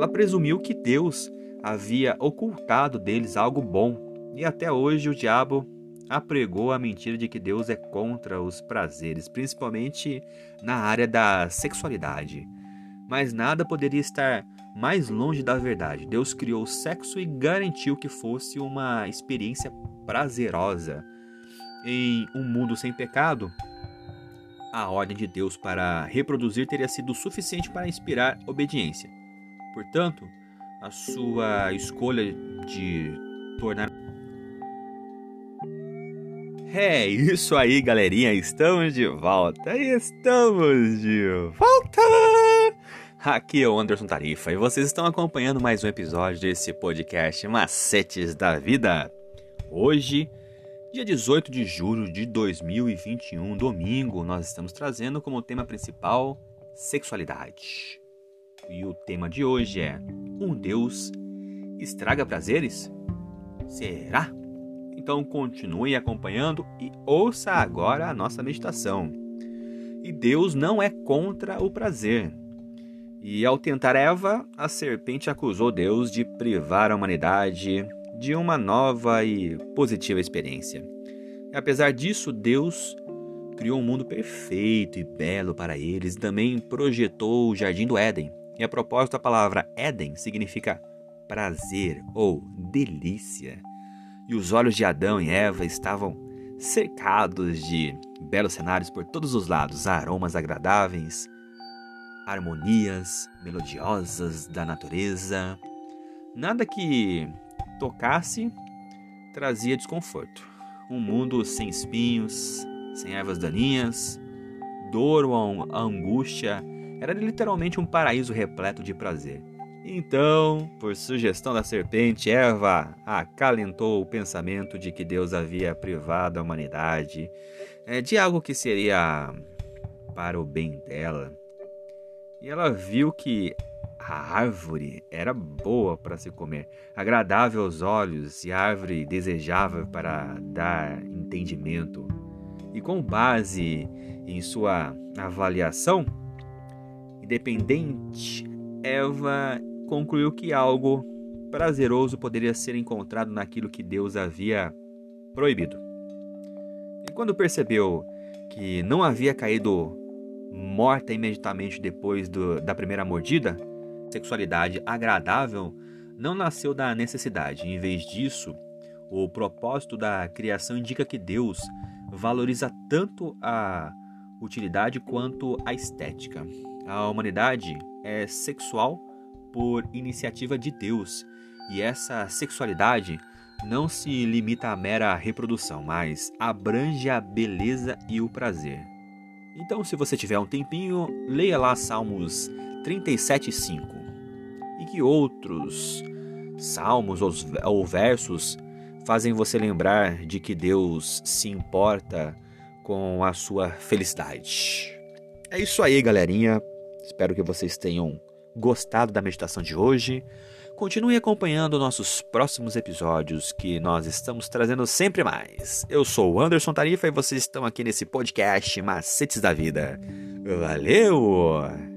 ela presumiu que Deus havia ocultado deles algo bom, e até hoje o diabo apregou a mentira de que Deus é contra os prazeres, principalmente na área da sexualidade. Mas nada poderia estar mais longe da verdade. Deus criou o sexo e garantiu que fosse uma experiência prazerosa. Em um mundo sem pecado, a ordem de Deus para reproduzir teria sido suficiente para inspirar obediência. Portanto, a sua escolha de tornar. É isso aí, galerinha, estamos de volta, estamos de volta! Aqui é o Anderson Tarifa e vocês estão acompanhando mais um episódio desse podcast Macetes da Vida. Hoje, dia 18 de julho de 2021, domingo, nós estamos trazendo como tema principal sexualidade. E o tema de hoje é: Um Deus estraga prazeres? Será? Então continue acompanhando e ouça agora a nossa meditação. E Deus não é contra o prazer. E ao tentar Eva, a serpente acusou Deus de privar a humanidade de uma nova e positiva experiência. E apesar disso, Deus criou um mundo perfeito e belo para eles e também projetou o jardim do Éden. E a propósito, a palavra Éden significa prazer ou delícia. E os olhos de Adão e Eva estavam cercados de belos cenários por todos os lados, aromas agradáveis, harmonias melodiosas da natureza. Nada que tocasse trazia desconforto. Um mundo sem espinhos, sem ervas daninhas, dor ou angústia, era literalmente um paraíso repleto de prazer. Então, por sugestão da serpente, Eva acalentou o pensamento de que Deus havia privado a humanidade é, de algo que seria para o bem dela. E ela viu que a árvore era boa para se comer, agradável aos olhos e árvore desejável para dar entendimento. E com base em sua avaliação, independente, Eva concluiu que algo prazeroso poderia ser encontrado naquilo que Deus havia proibido. E quando percebeu que não havia caído morta imediatamente depois do, da primeira mordida, sexualidade agradável não nasceu da necessidade. Em vez disso, o propósito da criação indica que Deus valoriza tanto a utilidade quanto a estética. A humanidade é sexual por iniciativa de Deus, e essa sexualidade não se limita à mera reprodução, mas abrange a beleza e o prazer. Então, se você tiver um tempinho, leia lá Salmos 37:5. E que outros salmos ou versos fazem você lembrar de que Deus se importa com a sua felicidade. É isso aí, galerinha. Espero que vocês tenham gostado da meditação de hoje. Continue acompanhando nossos próximos episódios que nós estamos trazendo sempre mais. Eu sou o Anderson Tarifa e vocês estão aqui nesse podcast Macetes da Vida. Valeu!